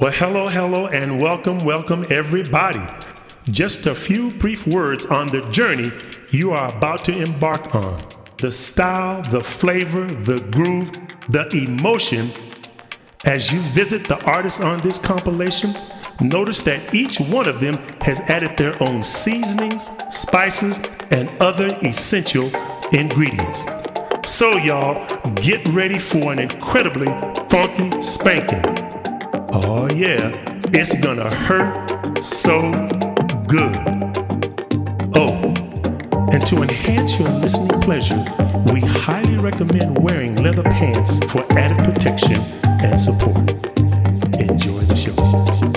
Well, hello, hello, and welcome, welcome, everybody. Just a few brief words on the journey you are about to embark on. The style, the flavor, the groove, the emotion. As you visit the artists on this compilation, notice that each one of them has added their own seasonings, spices, and other essential ingredients. So, y'all, get ready for an incredibly funky spanking. Oh, yeah, it's gonna hurt so good. Oh, and to enhance your listening pleasure, we highly recommend wearing leather pants for added protection and support. Enjoy the show.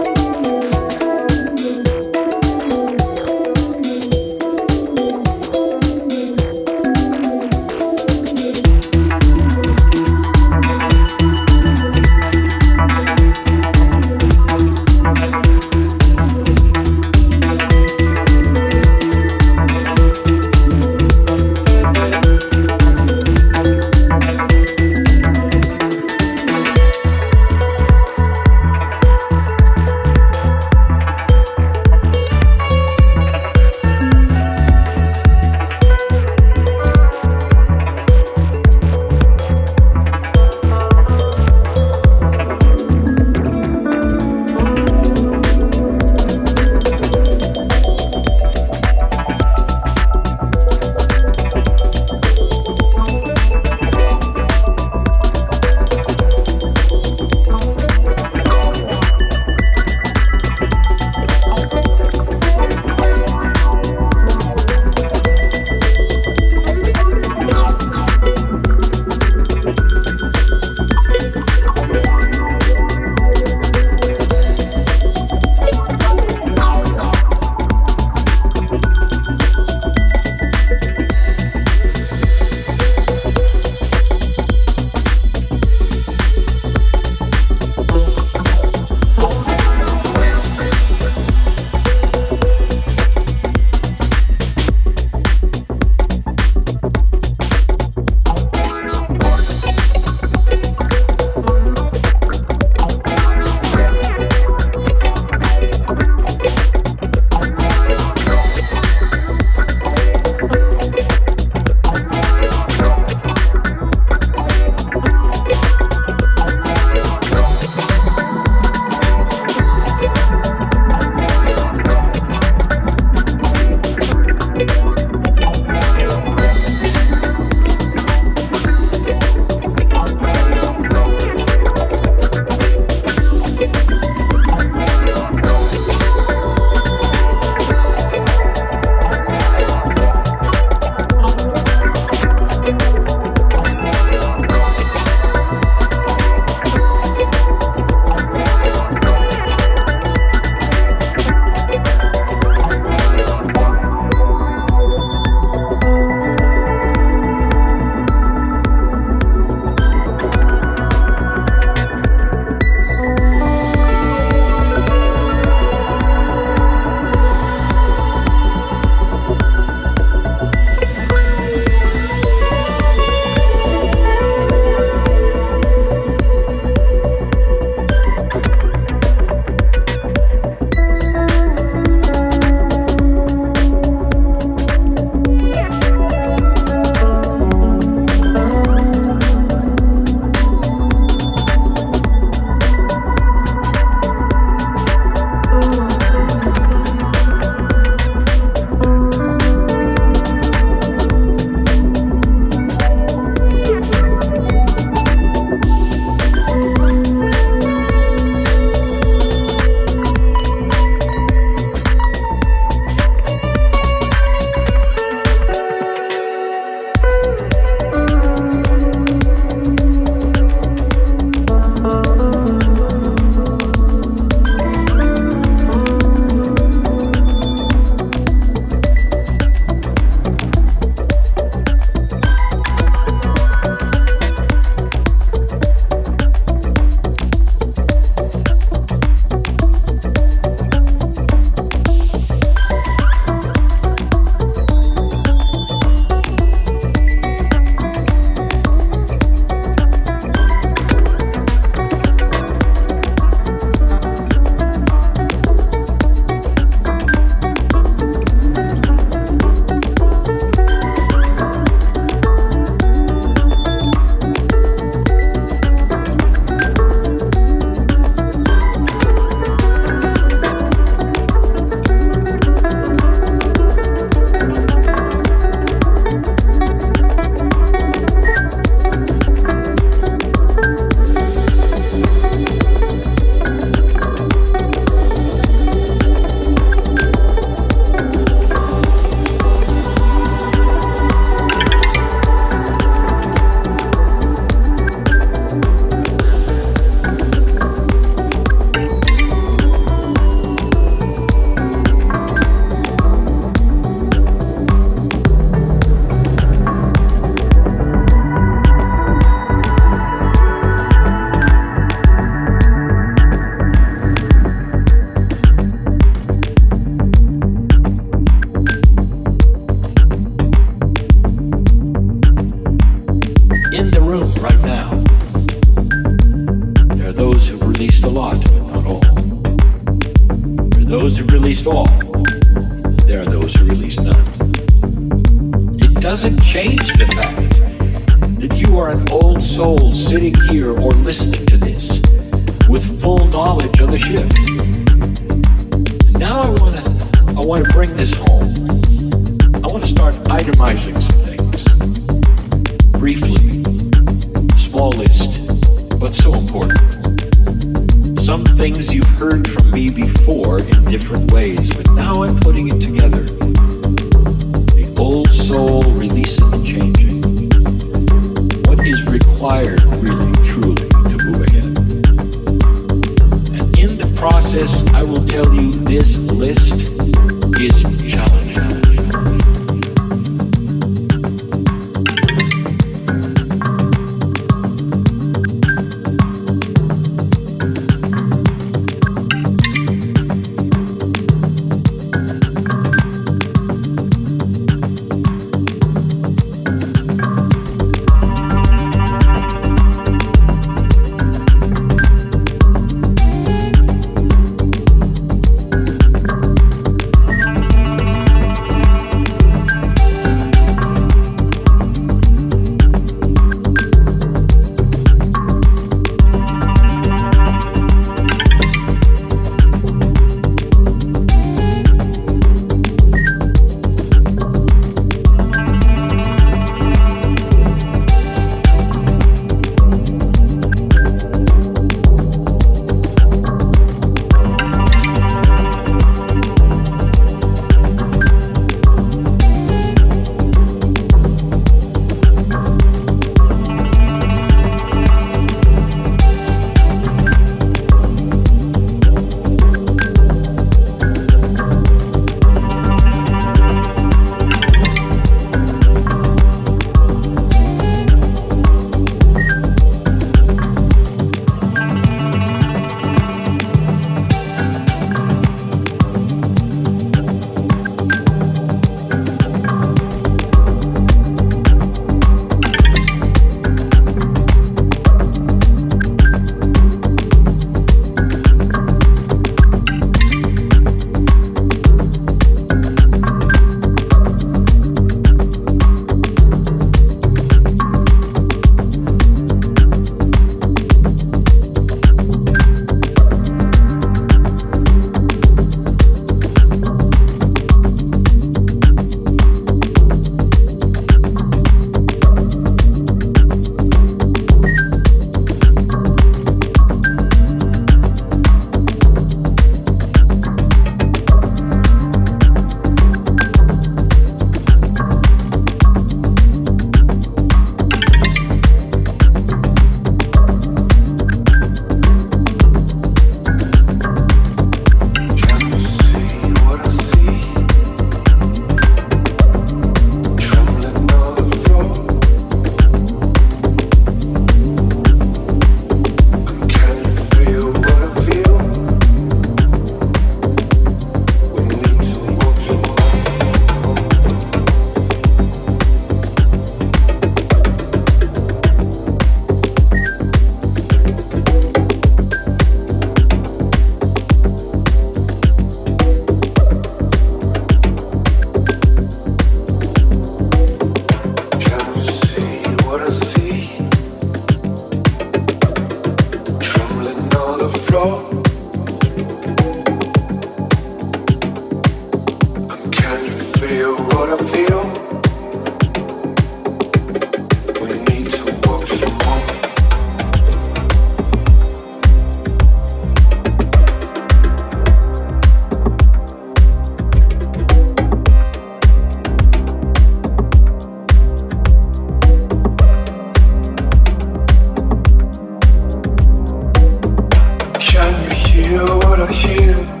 wanna hear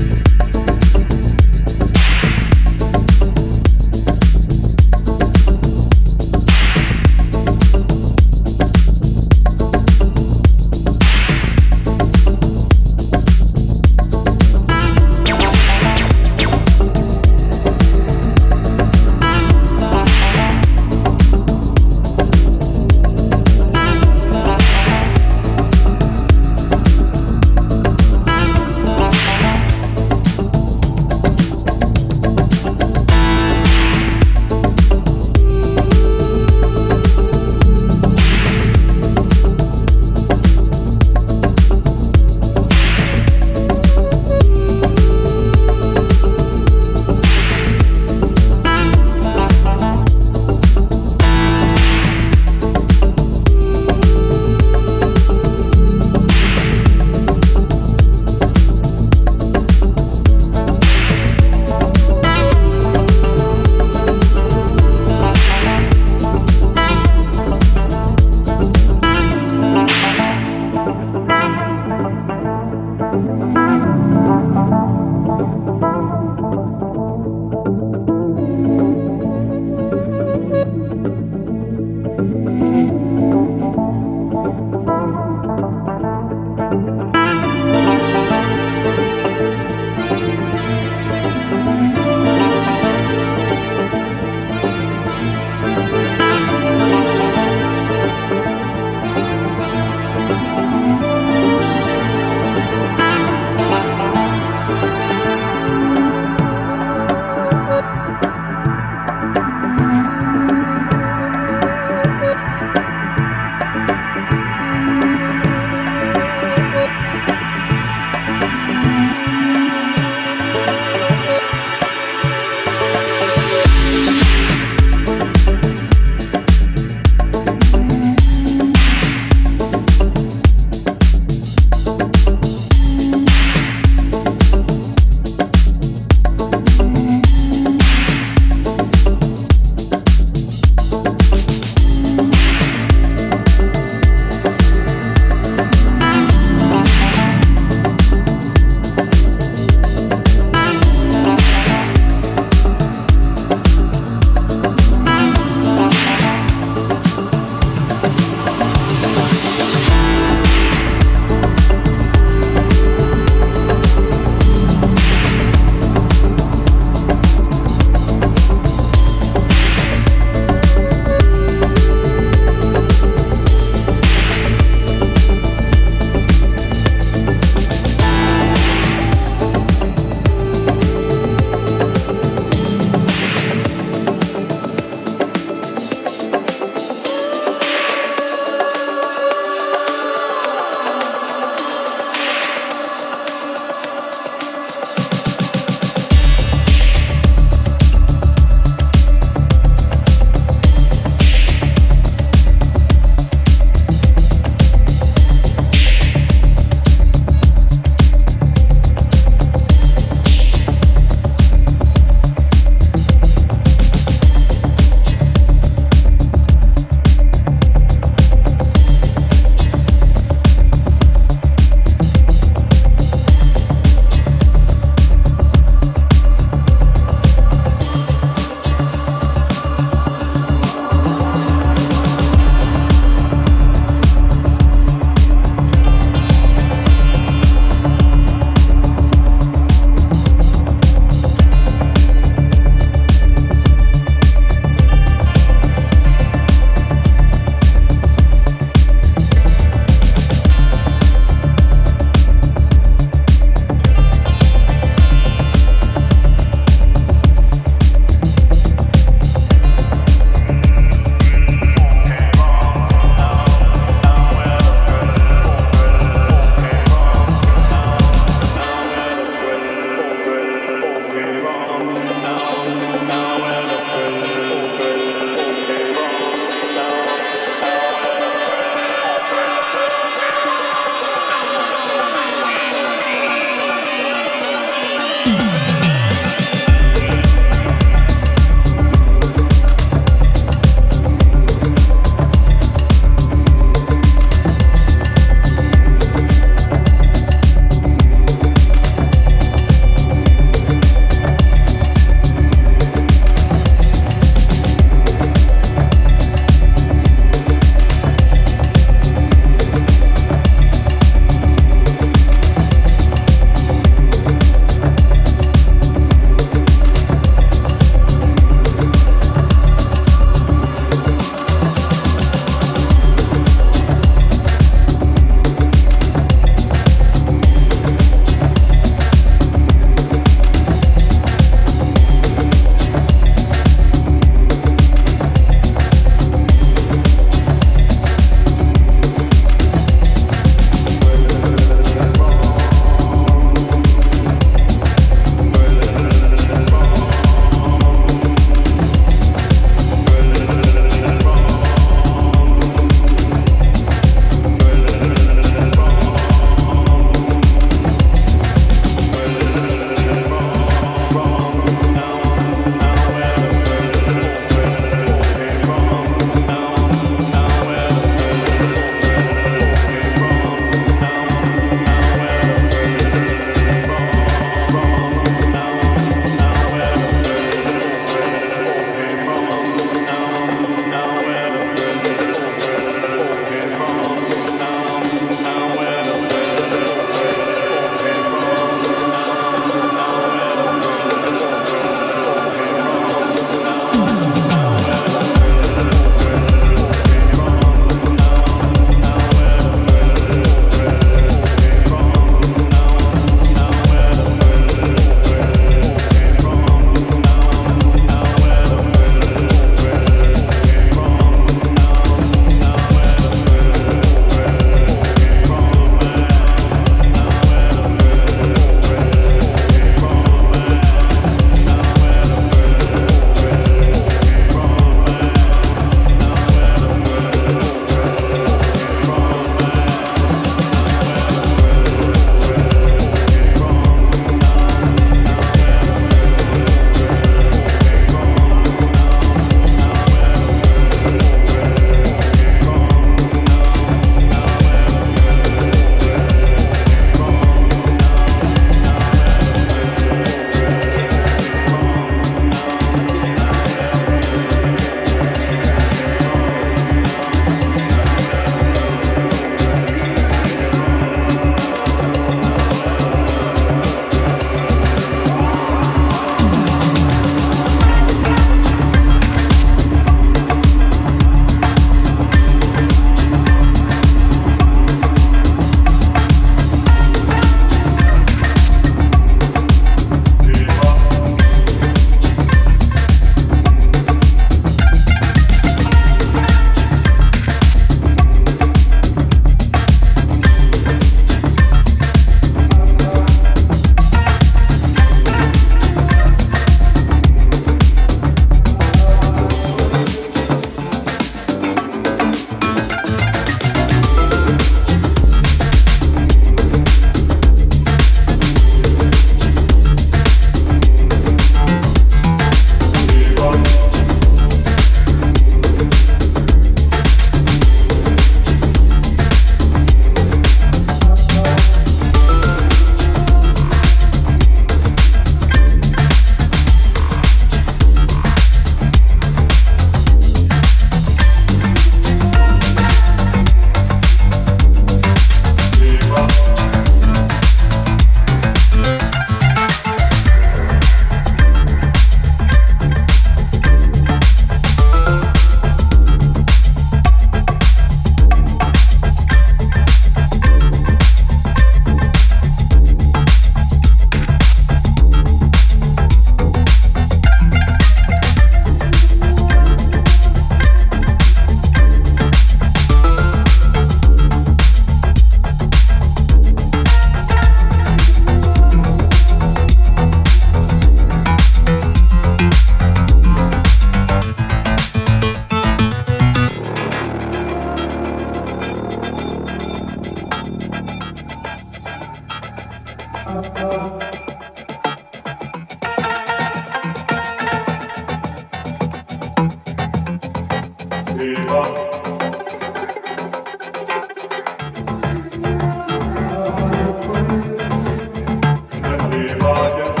God.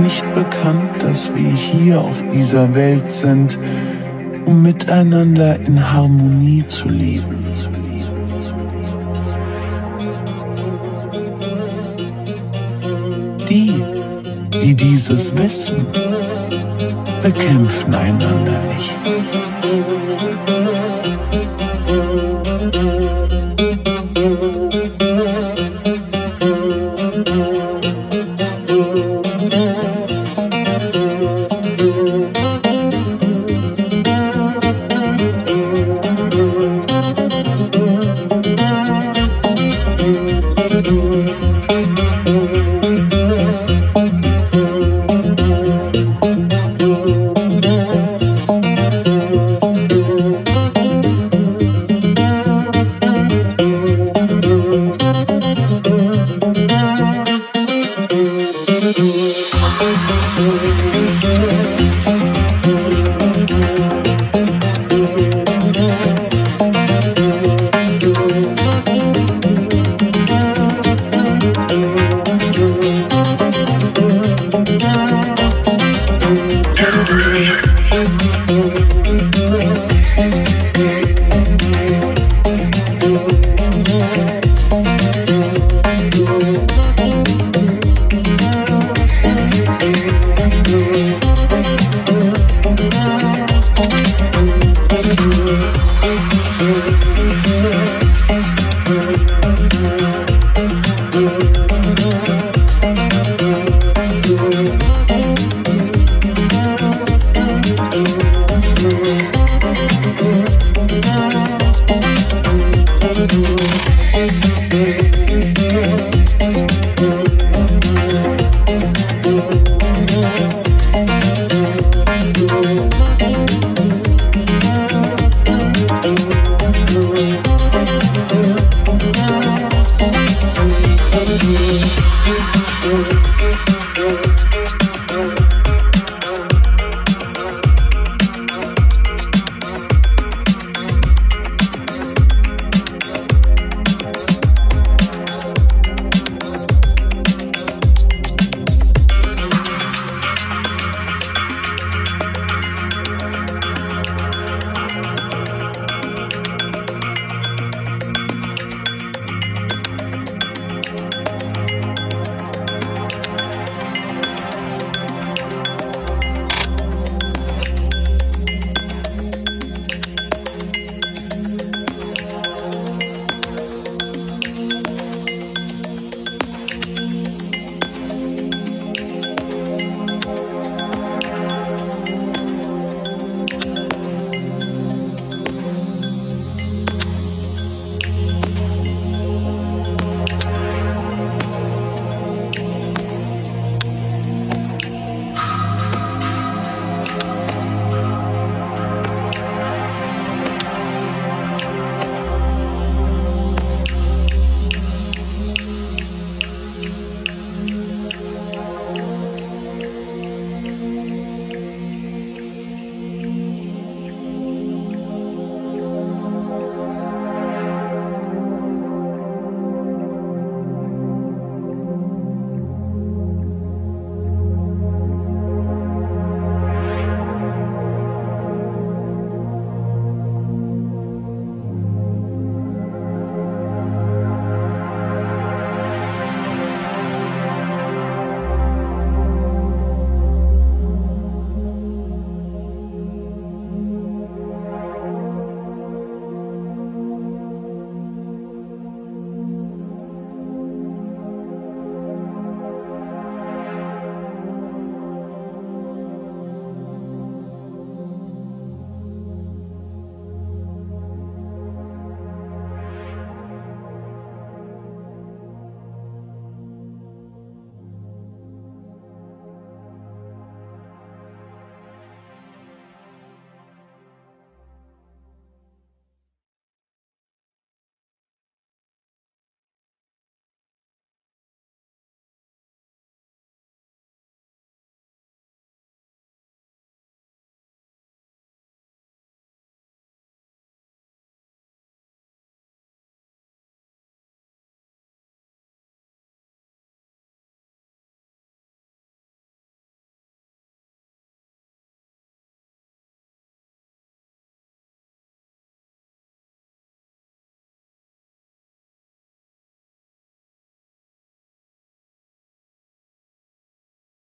Nicht bekannt, dass wir hier auf dieser Welt sind, um miteinander in Harmonie zu leben. Die, die dieses wissen, bekämpfen einander nicht.